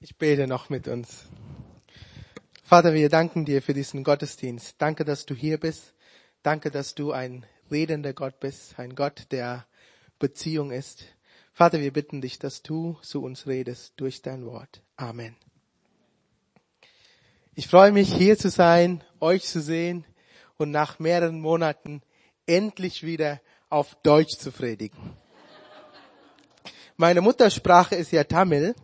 Ich bete noch mit uns. Vater, wir danken dir für diesen Gottesdienst. Danke, dass du hier bist. Danke, dass du ein redender Gott bist, ein Gott, der Beziehung ist. Vater, wir bitten dich, dass du zu uns redest durch dein Wort. Amen. Ich freue mich, hier zu sein, euch zu sehen und nach mehreren Monaten endlich wieder auf Deutsch zu predigen. Meine Muttersprache ist ja Tamil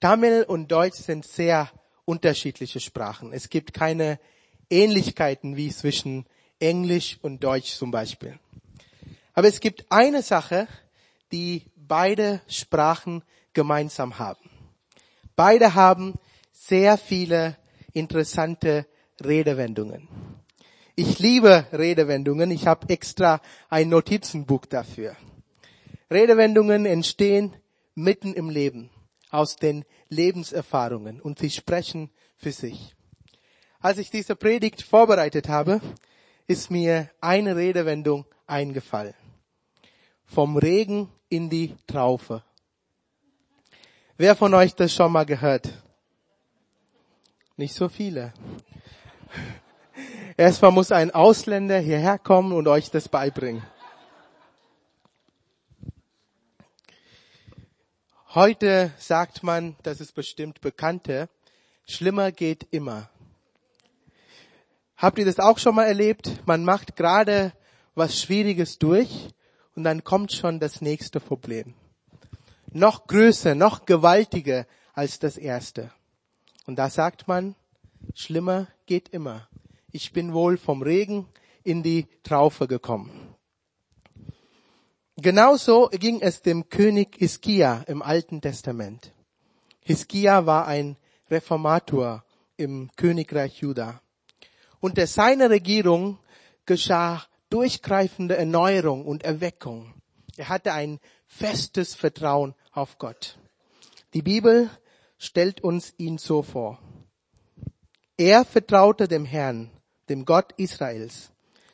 Tamil und Deutsch sind sehr unterschiedliche Sprachen. Es gibt keine Ähnlichkeiten wie zwischen Englisch und Deutsch zum Beispiel. Aber es gibt eine Sache, die beide Sprachen gemeinsam haben. Beide haben sehr viele interessante Redewendungen. Ich liebe Redewendungen. Ich habe extra ein Notizenbuch dafür. Redewendungen entstehen mitten im Leben aus den Lebenserfahrungen und sie sprechen für sich. Als ich diese Predigt vorbereitet habe, ist mir eine Redewendung eingefallen. Vom Regen in die Traufe. Wer von euch das schon mal gehört? Nicht so viele. Erstmal muss ein Ausländer hierher kommen und euch das beibringen. Heute sagt man, das ist bestimmt bekannte, schlimmer geht immer. Habt ihr das auch schon mal erlebt? Man macht gerade was Schwieriges durch und dann kommt schon das nächste Problem. Noch größer, noch gewaltiger als das erste. Und da sagt man, schlimmer geht immer. Ich bin wohl vom Regen in die Traufe gekommen. Genauso ging es dem König Hiskia im Alten Testament. Hiskia war ein Reformator im Königreich Juda. Unter seiner Regierung geschah durchgreifende Erneuerung und Erweckung. Er hatte ein festes Vertrauen auf Gott. Die Bibel stellt uns ihn so vor. Er vertraute dem Herrn, dem Gott Israels,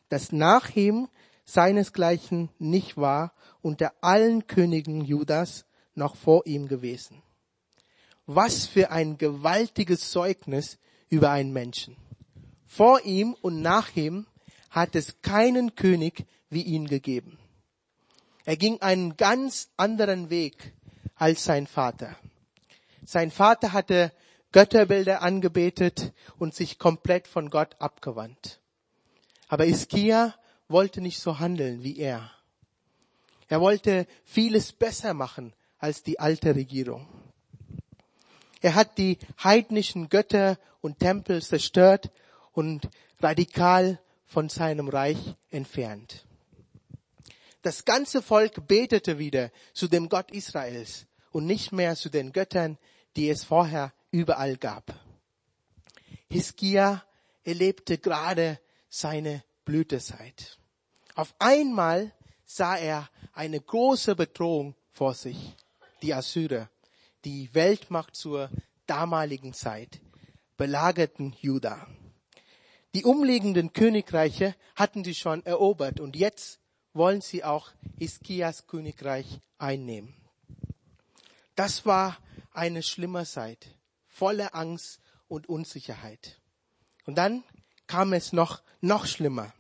dass nach ihm seinesgleichen nicht war unter allen Königen Judas noch vor ihm gewesen. Was für ein gewaltiges Zeugnis über einen Menschen. Vor ihm und nach ihm hat es keinen König wie ihn gegeben. Er ging einen ganz anderen Weg als sein Vater. Sein Vater hatte Götterbilder angebetet und sich komplett von Gott abgewandt. Aber Iskia wollte nicht so handeln wie er. Er wollte vieles besser machen als die alte Regierung. Er hat die heidnischen Götter und Tempel zerstört und radikal von seinem Reich entfernt. Das ganze Volk betete wieder zu dem Gott Israels und nicht mehr zu den Göttern, die es vorher überall gab. Hiskia erlebte gerade seine Blütezeit. Auf einmal sah er eine große Bedrohung vor sich, die Assyrer, die Weltmacht zur damaligen Zeit, belagerten Juda. Die umliegenden Königreiche hatten sie schon erobert und jetzt wollen sie auch Hiskias Königreich einnehmen. Das war eine schlimme Zeit, voller Angst und Unsicherheit. Und dann kam es noch, noch schlimmer.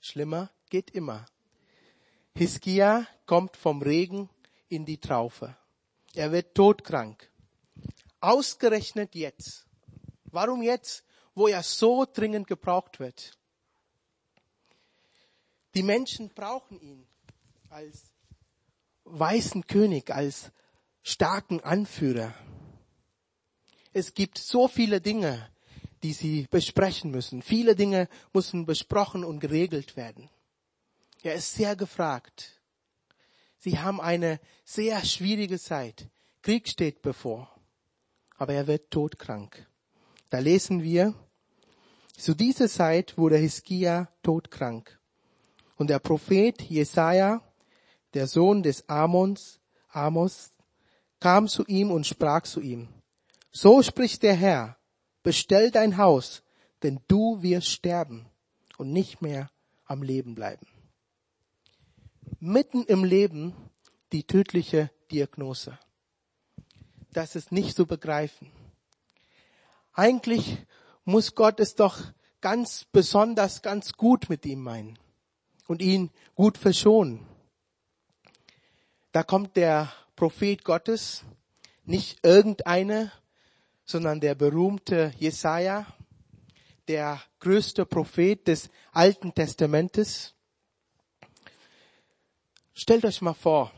Schlimmer geht immer. Hiskia kommt vom Regen in die Traufe. Er wird todkrank. Ausgerechnet jetzt. Warum jetzt, wo er so dringend gebraucht wird? Die Menschen brauchen ihn als weißen König, als starken Anführer. Es gibt so viele Dinge, die sie besprechen müssen. Viele Dinge müssen besprochen und geregelt werden. Er ist sehr gefragt. Sie haben eine sehr schwierige Zeit. Krieg steht bevor. Aber er wird todkrank. Da lesen wir, zu dieser Zeit wurde Hiskia todkrank. Und der Prophet Jesaja, der Sohn des Amons, Amos, kam zu ihm und sprach zu ihm, so spricht der Herr, bestell dein Haus, denn du wirst sterben und nicht mehr am Leben bleiben mitten im Leben die tödliche Diagnose. dass es nicht so begreifen. Eigentlich muss Gott es doch ganz besonders, ganz gut mit ihm meinen und ihn gut verschonen. Da kommt der Prophet Gottes, nicht irgendeine, sondern der berühmte Jesaja, der größte Prophet des Alten Testamentes. Stellt euch mal vor,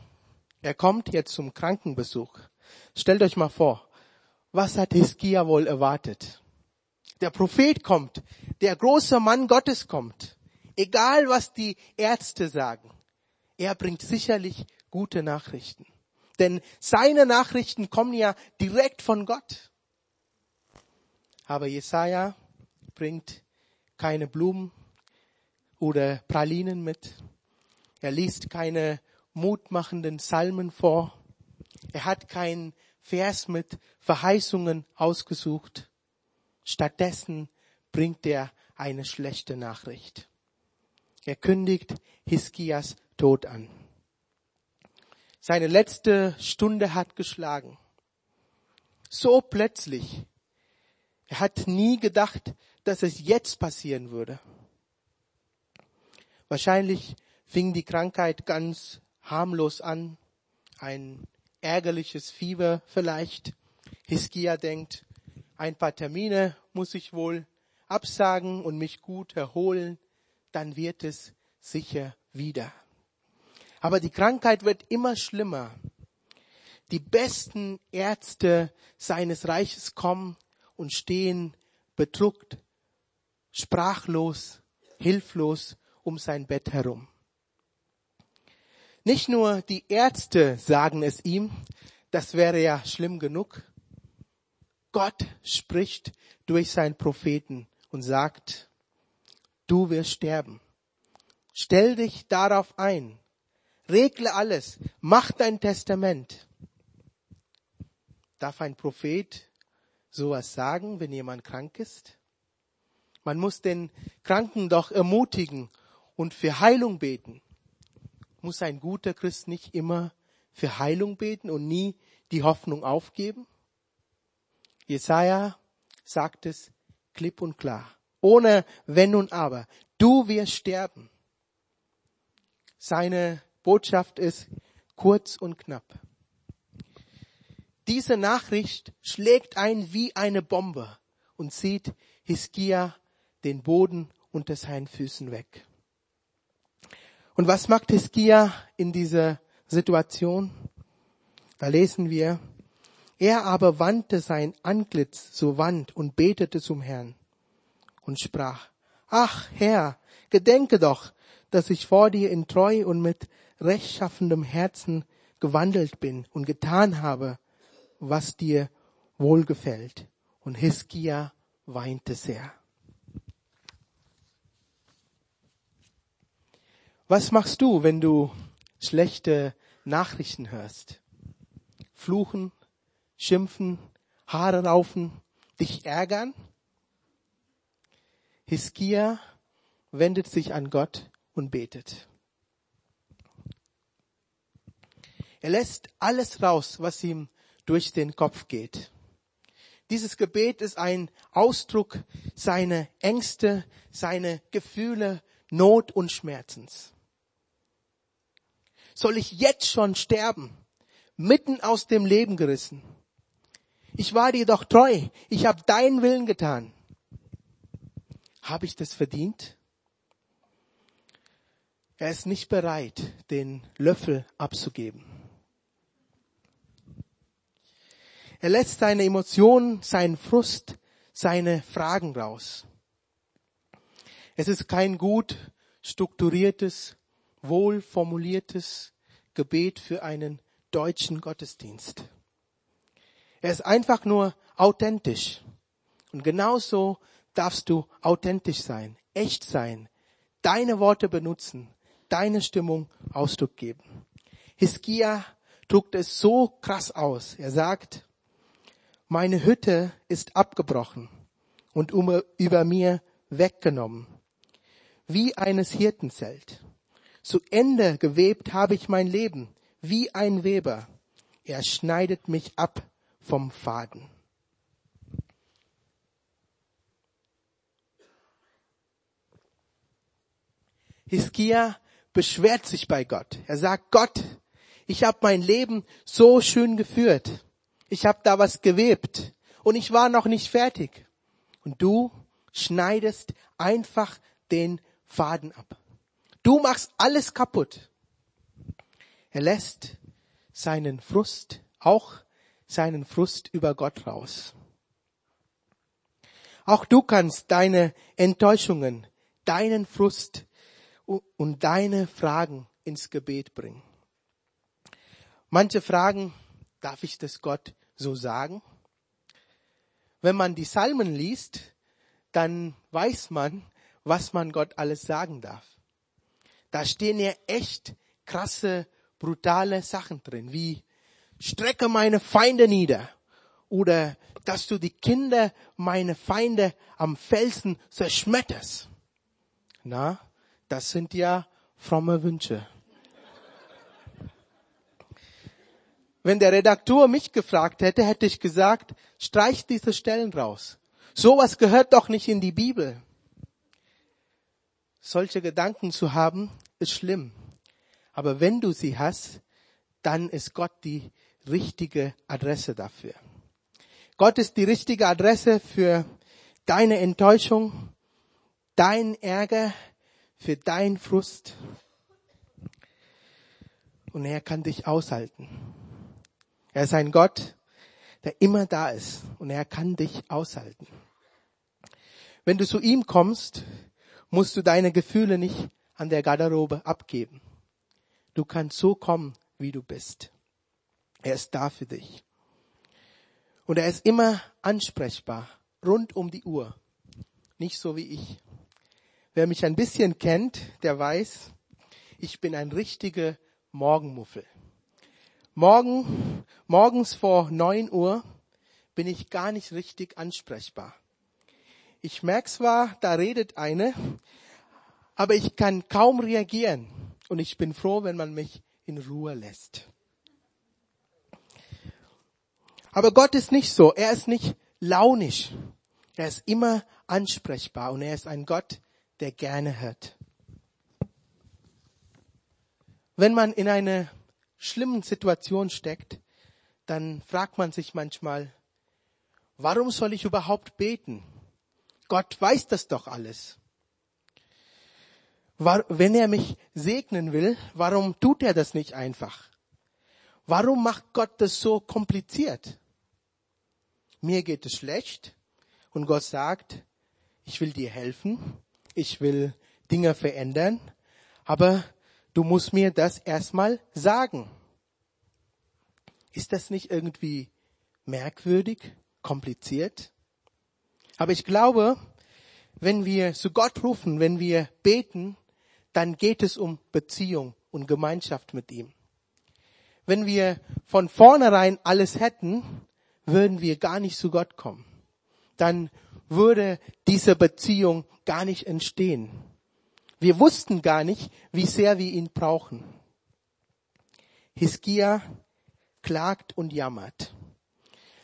er kommt jetzt zum Krankenbesuch. Stellt euch mal vor, was hat Hiskia wohl erwartet? Der Prophet kommt, der große Mann Gottes kommt. Egal was die Ärzte sagen, er bringt sicherlich gute Nachrichten. Denn seine Nachrichten kommen ja direkt von Gott. Aber Jesaja bringt keine Blumen oder Pralinen mit. Er liest keine mutmachenden Psalmen vor. Er hat keinen Vers mit Verheißungen ausgesucht. Stattdessen bringt er eine schlechte Nachricht. Er kündigt Hiskias Tod an. Seine letzte Stunde hat geschlagen. So plötzlich. Er hat nie gedacht, dass es jetzt passieren würde. Wahrscheinlich fing die Krankheit ganz harmlos an. Ein ärgerliches Fieber vielleicht. Hiskia denkt, ein paar Termine muss ich wohl absagen und mich gut erholen, dann wird es sicher wieder. Aber die Krankheit wird immer schlimmer. Die besten Ärzte seines Reiches kommen und stehen bedruckt, sprachlos, hilflos um sein Bett herum. Nicht nur die Ärzte sagen es ihm, das wäre ja schlimm genug. Gott spricht durch seinen Propheten und sagt, du wirst sterben. Stell dich darauf ein. Regle alles. Mach dein Testament. Darf ein Prophet sowas sagen, wenn jemand krank ist? Man muss den Kranken doch ermutigen und für Heilung beten. Muss ein guter Christ nicht immer für Heilung beten und nie die Hoffnung aufgeben? Jesaja sagt es klipp und klar. Ohne Wenn und Aber. Du wirst sterben. Seine Botschaft ist kurz und knapp. Diese Nachricht schlägt ein wie eine Bombe und zieht Hiskia den Boden unter seinen Füßen weg. Und was macht Hiskia in dieser Situation? Da lesen wir, er aber wandte sein Antlitz zur Wand und betete zum Herrn und sprach, Ach Herr, gedenke doch, dass ich vor dir in treu und mit rechtschaffendem Herzen gewandelt bin und getan habe, was dir wohlgefällt. Und Hiskia weinte sehr. Was machst du, wenn du schlechte Nachrichten hörst? Fluchen, schimpfen, Haare raufen, dich ärgern? Hiskia wendet sich an Gott und betet. Er lässt alles raus, was ihm durch den Kopf geht. Dieses Gebet ist ein Ausdruck seiner Ängste, seiner Gefühle, Not und Schmerzens. Soll ich jetzt schon sterben, mitten aus dem Leben gerissen? Ich war dir doch treu, ich habe deinen Willen getan. Habe ich das verdient? Er ist nicht bereit, den Löffel abzugeben. Er lässt seine Emotionen, seinen Frust, seine Fragen raus. Es ist kein gut strukturiertes, wohlformuliertes Gebet für einen deutschen Gottesdienst. Er ist einfach nur authentisch. Und genauso darfst du authentisch sein, echt sein, deine Worte benutzen, deine Stimmung Ausdruck geben. Hiskia druckt es so krass aus. Er sagt, meine Hütte ist abgebrochen und über mir weggenommen, wie eines Hirtenzelt. Zu Ende gewebt habe ich mein Leben, wie ein Weber. Er schneidet mich ab vom Faden. Hiskia beschwert sich bei Gott. Er sagt, Gott, ich habe mein Leben so schön geführt. Ich habe da was gewebt und ich war noch nicht fertig. Und du schneidest einfach den Faden ab. Du machst alles kaputt. Er lässt seinen Frust, auch seinen Frust über Gott raus. Auch du kannst deine Enttäuschungen, deinen Frust und deine Fragen ins Gebet bringen. Manche fragen, darf ich das Gott so sagen? Wenn man die Psalmen liest, dann weiß man, was man Gott alles sagen darf. Da stehen ja echt krasse, brutale Sachen drin, wie strecke meine Feinde nieder oder dass du die Kinder meine Feinde am Felsen zerschmetterst. Na, das sind ja fromme Wünsche. Wenn der Redakteur mich gefragt hätte, hätte ich gesagt, streich diese Stellen raus. Sowas gehört doch nicht in die Bibel. Solche Gedanken zu haben, ist schlimm. Aber wenn du sie hast, dann ist Gott die richtige Adresse dafür. Gott ist die richtige Adresse für deine Enttäuschung, dein Ärger, für dein Frust. Und er kann dich aushalten. Er ist ein Gott, der immer da ist und er kann dich aushalten. Wenn du zu ihm kommst, musst du deine Gefühle nicht an der Garderobe abgeben. Du kannst so kommen, wie du bist. Er ist da für dich. Und er ist immer ansprechbar, rund um die Uhr. Nicht so wie ich. Wer mich ein bisschen kennt, der weiß, ich bin ein richtiger Morgenmuffel. Morgen, morgens vor neun Uhr bin ich gar nicht richtig ansprechbar. Ich merke zwar, da redet eine, aber ich kann kaum reagieren. Und ich bin froh, wenn man mich in Ruhe lässt. Aber Gott ist nicht so. Er ist nicht launisch. Er ist immer ansprechbar und er ist ein Gott, der gerne hört. Wenn man in einer schlimmen Situation steckt, dann fragt man sich manchmal, warum soll ich überhaupt beten? Gott weiß das doch alles. Wenn er mich segnen will, warum tut er das nicht einfach? Warum macht Gott das so kompliziert? Mir geht es schlecht und Gott sagt, ich will dir helfen, ich will Dinge verändern, aber du musst mir das erstmal sagen. Ist das nicht irgendwie merkwürdig, kompliziert? Aber ich glaube, wenn wir zu Gott rufen, wenn wir beten, dann geht es um Beziehung und Gemeinschaft mit ihm. Wenn wir von vornherein alles hätten, würden wir gar nicht zu Gott kommen. Dann würde diese Beziehung gar nicht entstehen. Wir wussten gar nicht, wie sehr wir ihn brauchen. Hiskia klagt und jammert.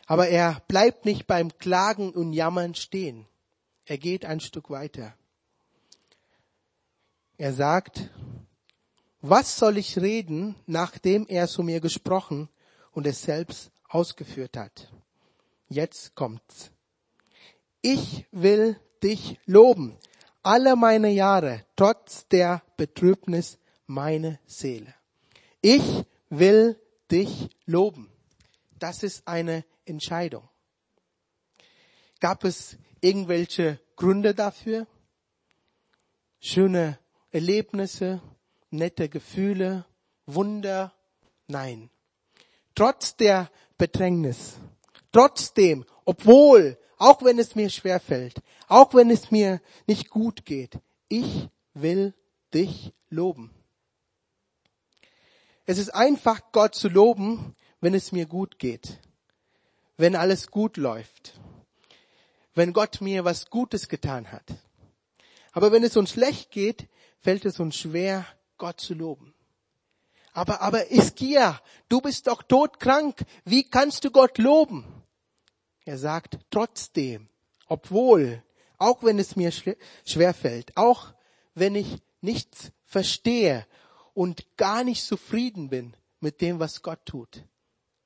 Aber er bleibt nicht beim Klagen und Jammern stehen. Er geht ein Stück weiter. Er sagt, was soll ich reden, nachdem er zu mir gesprochen und es selbst ausgeführt hat? Jetzt kommt's. Ich will dich loben, alle meine Jahre, trotz der Betrübnis meine Seele. Ich will dich loben. Das ist eine Entscheidung. Gab es irgendwelche Gründe dafür? Schöne Erlebnisse, nette Gefühle, Wunder? Nein. Trotz der Bedrängnis, trotzdem, obwohl auch wenn es mir schwer fällt, auch wenn es mir nicht gut geht. Ich will dich loben. Es ist einfach, Gott zu loben, wenn es mir gut geht, wenn alles gut läuft, wenn Gott mir was Gutes getan hat. Aber wenn es uns schlecht geht, fällt es uns schwer, Gott zu loben. Aber, aber Iskia, du bist doch todkrank. Wie kannst du Gott loben? Er sagt, trotzdem, obwohl, auch wenn es mir schwer fällt, auch wenn ich nichts verstehe und gar nicht zufrieden bin mit dem, was Gott tut.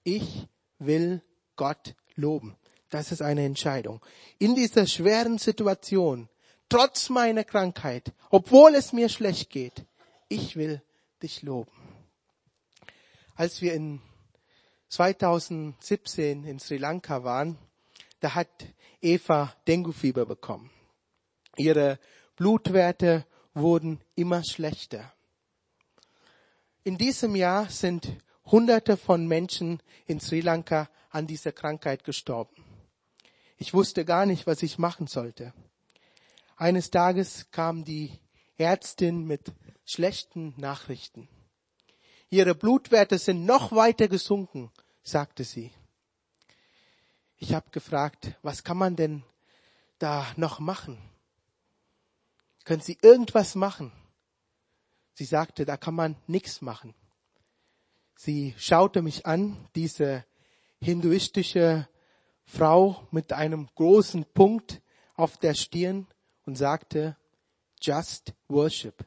Ich will Gott loben. Das ist eine Entscheidung. In dieser schweren Situation, trotz meiner Krankheit, obwohl es mir schlecht geht, ich will dich loben. Als wir in 2017 in Sri Lanka waren, da hat Eva Dengue-Fieber bekommen. Ihre Blutwerte wurden immer schlechter. In diesem Jahr sind Hunderte von Menschen in Sri Lanka an dieser Krankheit gestorben. Ich wusste gar nicht, was ich machen sollte. Eines Tages kam die Ärztin mit schlechten Nachrichten. Ihre Blutwerte sind noch weiter gesunken, sagte sie. Ich habe gefragt, was kann man denn da noch machen? Können Sie irgendwas machen? Sie sagte, da kann man nichts machen. Sie schaute mich an, diese hinduistische Frau mit einem großen Punkt auf der Stirn und sagte, just worship.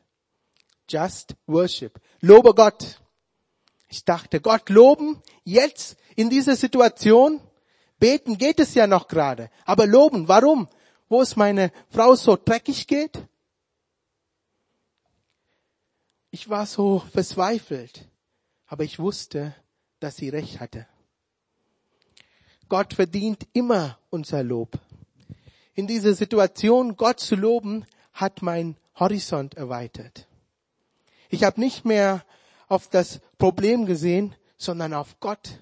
Just worship. Lobe Gott. Ich dachte, Gott loben, jetzt in dieser Situation, beten geht es ja noch gerade, aber loben, warum? Wo es meine Frau so dreckig geht? Ich war so verzweifelt, aber ich wusste, dass sie recht hatte. Gott verdient immer unser Lob. In dieser Situation, Gott zu loben, hat mein Horizont erweitert. Ich habe nicht mehr auf das Problem gesehen, sondern auf Gott,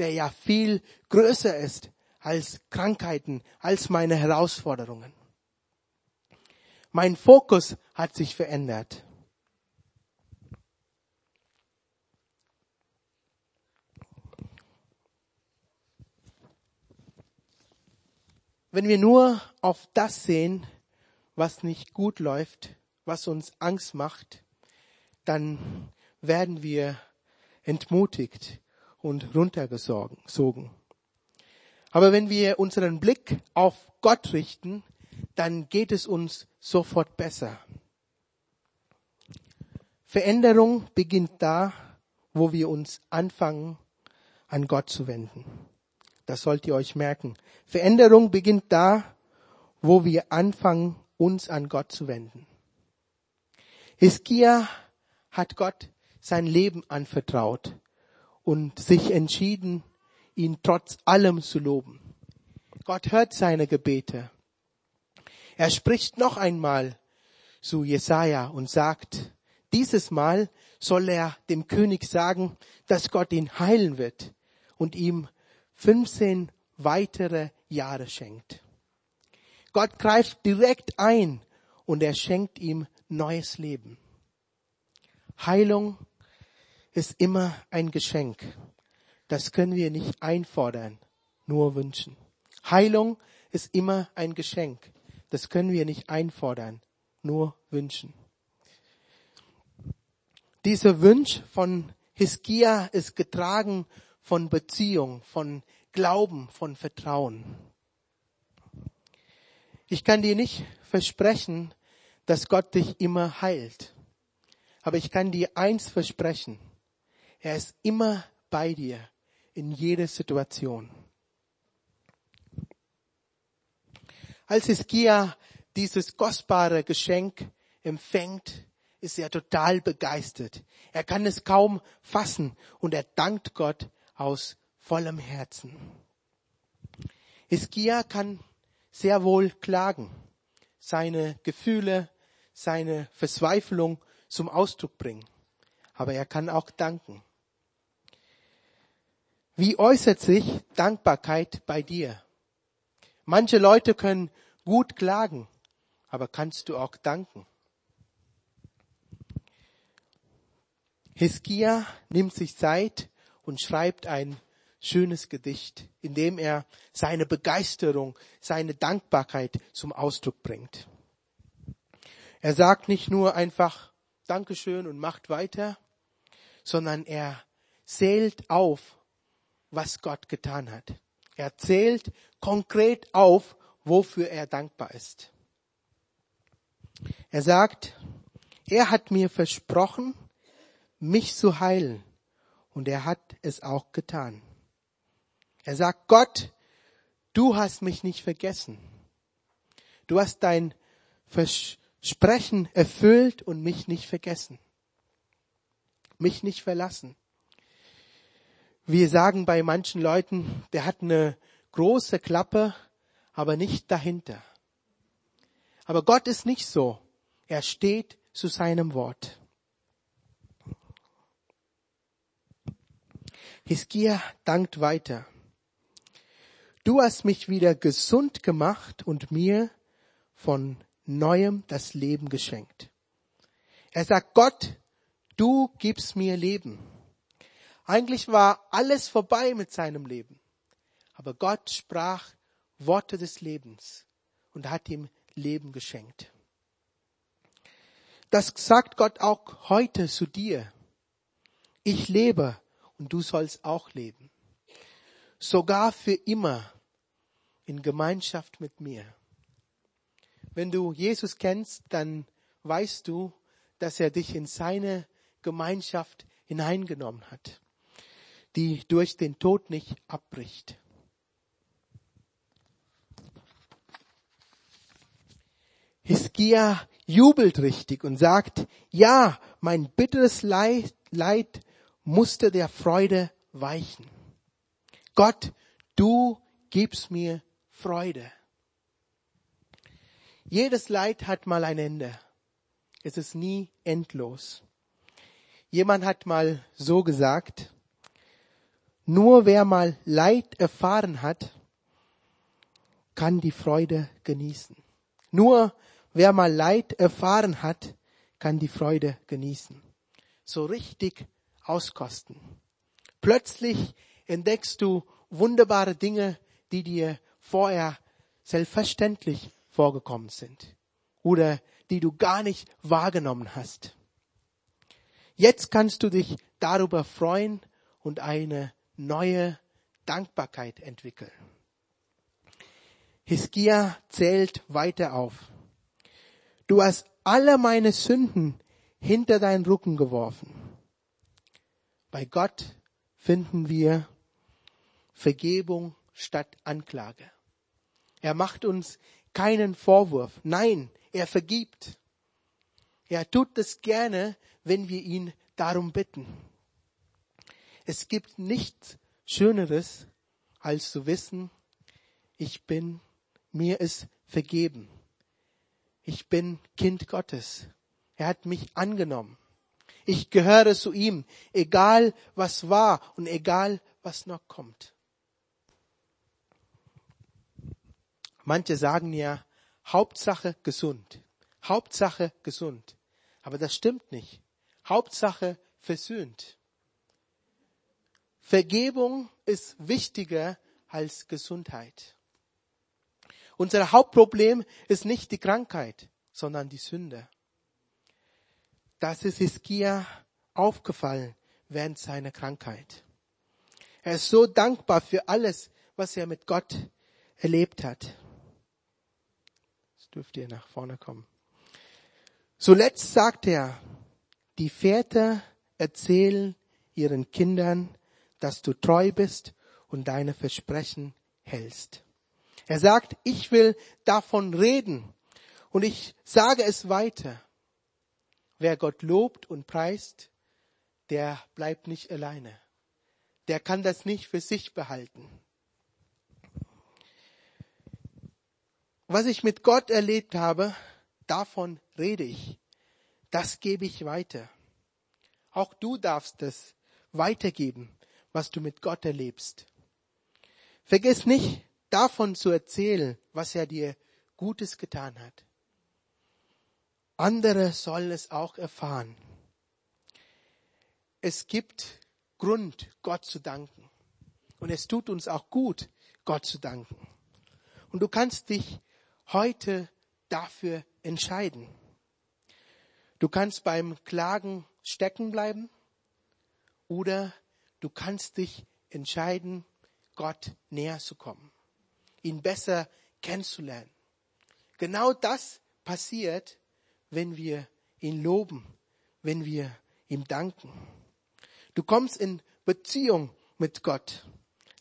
der ja viel größer ist als Krankheiten, als meine Herausforderungen. Mein Fokus hat sich verändert. Wenn wir nur auf das sehen, was nicht gut läuft, was uns Angst macht, dann werden wir entmutigt und runtergesogen. Aber wenn wir unseren Blick auf Gott richten, dann geht es uns sofort besser. Veränderung beginnt da, wo wir uns anfangen, an Gott zu wenden. Das sollt ihr euch merken. Veränderung beginnt da, wo wir anfangen, uns an Gott zu wenden. Hiskia hat Gott sein Leben anvertraut und sich entschieden, ihn trotz allem zu loben. Gott hört seine Gebete. Er spricht noch einmal zu Jesaja und sagt, dieses Mal soll er dem König sagen, dass Gott ihn heilen wird und ihm 15 weitere Jahre schenkt. Gott greift direkt ein und er schenkt ihm neues Leben. Heilung ist immer ein Geschenk. Das können wir nicht einfordern, nur wünschen. Heilung ist immer ein Geschenk. Das können wir nicht einfordern, nur wünschen. Dieser Wunsch von Hiskia ist getragen von Beziehung, von Glauben, von Vertrauen. Ich kann dir nicht versprechen, dass Gott dich immer heilt. Aber ich kann dir eins versprechen. Er ist immer bei dir in jeder Situation. Als Hiskia dieses kostbare Geschenk empfängt, ist er total begeistert. Er kann es kaum fassen und er dankt Gott aus vollem Herzen. Hiskia kann sehr wohl klagen, seine Gefühle, seine Verzweiflung zum Ausdruck bringen. Aber er kann auch danken. Wie äußert sich Dankbarkeit bei dir? Manche Leute können gut klagen, aber kannst du auch danken? Hiskia nimmt sich Zeit und schreibt ein schönes Gedicht, in dem er seine Begeisterung, seine Dankbarkeit zum Ausdruck bringt. Er sagt nicht nur einfach Dankeschön und macht weiter, sondern er zählt auf, was Gott getan hat. Er zählt konkret auf, wofür er dankbar ist. Er sagt, er hat mir versprochen, mich zu heilen. Und er hat es auch getan. Er sagt, Gott, du hast mich nicht vergessen. Du hast dein Versprechen erfüllt und mich nicht vergessen. Mich nicht verlassen. Wir sagen bei manchen Leuten, der hat eine große Klappe, aber nicht dahinter. Aber Gott ist nicht so. Er steht zu seinem Wort. Hiskia dankt weiter. Du hast mich wieder gesund gemacht und mir von neuem das Leben geschenkt. Er sagt, Gott, du gibst mir Leben. Eigentlich war alles vorbei mit seinem Leben. Aber Gott sprach Worte des Lebens und hat ihm Leben geschenkt. Das sagt Gott auch heute zu dir. Ich lebe und du sollst auch leben. Sogar für immer in Gemeinschaft mit mir. Wenn du Jesus kennst, dann weißt du, dass er dich in seine Gemeinschaft hineingenommen hat, die durch den Tod nicht abbricht. Hiskia jubelt richtig und sagt, ja, mein bitteres Leid, Leid musste der Freude weichen. Gott, du gibst mir Freude. Jedes Leid hat mal ein Ende. Es ist nie endlos. Jemand hat mal so gesagt, nur wer mal Leid erfahren hat, kann die Freude genießen. Nur Wer mal Leid erfahren hat, kann die Freude genießen. So richtig auskosten. Plötzlich entdeckst du wunderbare Dinge, die dir vorher selbstverständlich vorgekommen sind oder die du gar nicht wahrgenommen hast. Jetzt kannst du dich darüber freuen und eine neue Dankbarkeit entwickeln. Hiskia zählt weiter auf. Du hast alle meine Sünden hinter deinen Rücken geworfen. Bei Gott finden wir Vergebung statt Anklage. Er macht uns keinen Vorwurf. Nein, er vergibt. Er tut es gerne, wenn wir ihn darum bitten. Es gibt nichts Schöneres, als zu wissen, ich bin, mir ist vergeben ich bin Kind Gottes. Er hat mich angenommen. Ich gehöre zu ihm, egal was war und egal was noch kommt. Manche sagen ja, Hauptsache gesund. Hauptsache gesund. Aber das stimmt nicht. Hauptsache versöhnt. Vergebung ist wichtiger als Gesundheit. Unser Hauptproblem ist nicht die Krankheit, sondern die Sünde. Das ist Hiskia aufgefallen während seiner Krankheit. Er ist so dankbar für alles, was er mit Gott erlebt hat. Jetzt dürft ihr nach vorne kommen. Zuletzt sagt er, die Väter erzählen ihren Kindern, dass du treu bist und deine Versprechen hältst. Er sagt, ich will davon reden und ich sage es weiter. Wer Gott lobt und preist, der bleibt nicht alleine. Der kann das nicht für sich behalten. Was ich mit Gott erlebt habe, davon rede ich. Das gebe ich weiter. Auch du darfst es weitergeben, was du mit Gott erlebst. Vergiss nicht, davon zu erzählen, was er dir Gutes getan hat. Andere sollen es auch erfahren. Es gibt Grund, Gott zu danken. Und es tut uns auch gut, Gott zu danken. Und du kannst dich heute dafür entscheiden. Du kannst beim Klagen stecken bleiben oder du kannst dich entscheiden, Gott näher zu kommen, ihn besser kennenzulernen. Genau das passiert, wenn wir ihn loben, wenn wir ihm danken. Du kommst in Beziehung mit Gott.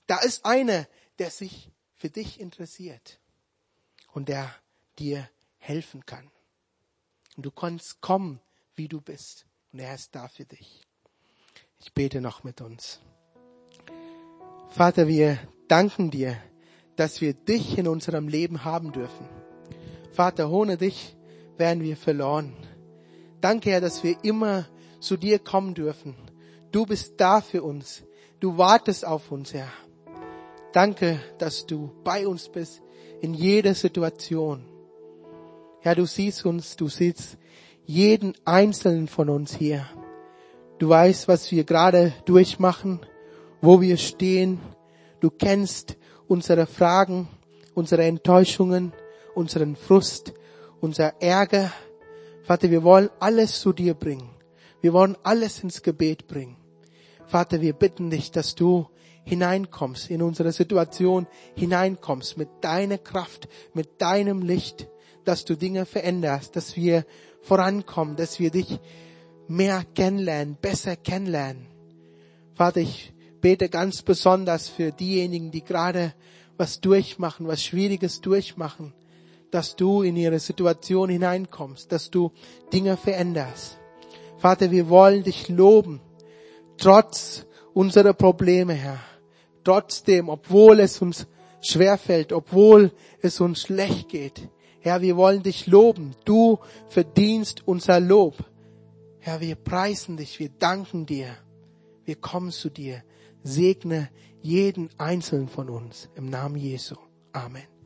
Da ist einer, der sich für dich interessiert und der dir helfen kann. Und du kannst kommen, wie du bist. Und er ist da für dich. Ich bete noch mit uns. Vater, wir danken dir, dass wir dich in unserem Leben haben dürfen. Vater, ohne dich wären wir verloren. Danke, Herr, dass wir immer zu dir kommen dürfen. Du bist da für uns. Du wartest auf uns, Herr. Danke, dass du bei uns bist in jeder Situation. Herr, du siehst uns, du siehst jeden einzelnen von uns hier. Du weißt, was wir gerade durchmachen, wo wir stehen. Du kennst unsere Fragen, unsere Enttäuschungen, unseren Frust, unser Ärger. Vater, wir wollen alles zu dir bringen. Wir wollen alles ins Gebet bringen. Vater, wir bitten dich, dass du hineinkommst, in unsere Situation hineinkommst, mit deiner Kraft, mit deinem Licht, dass du Dinge veränderst, dass wir vorankommen, dass wir dich mehr kennenlernen, besser kennenlernen. Vater, ich bete ganz besonders für diejenigen, die gerade was durchmachen, was Schwieriges durchmachen, dass du in ihre Situation hineinkommst, dass du Dinge veränderst. Vater, wir wollen dich loben, trotz unserer Probleme, Herr. Trotzdem, obwohl es uns schwerfällt, obwohl es uns schlecht geht. Herr, wir wollen dich loben. Du verdienst unser Lob. Herr, wir preisen dich, wir danken dir. Wir kommen zu dir. Segne jeden einzelnen von uns im Namen Jesu. Amen.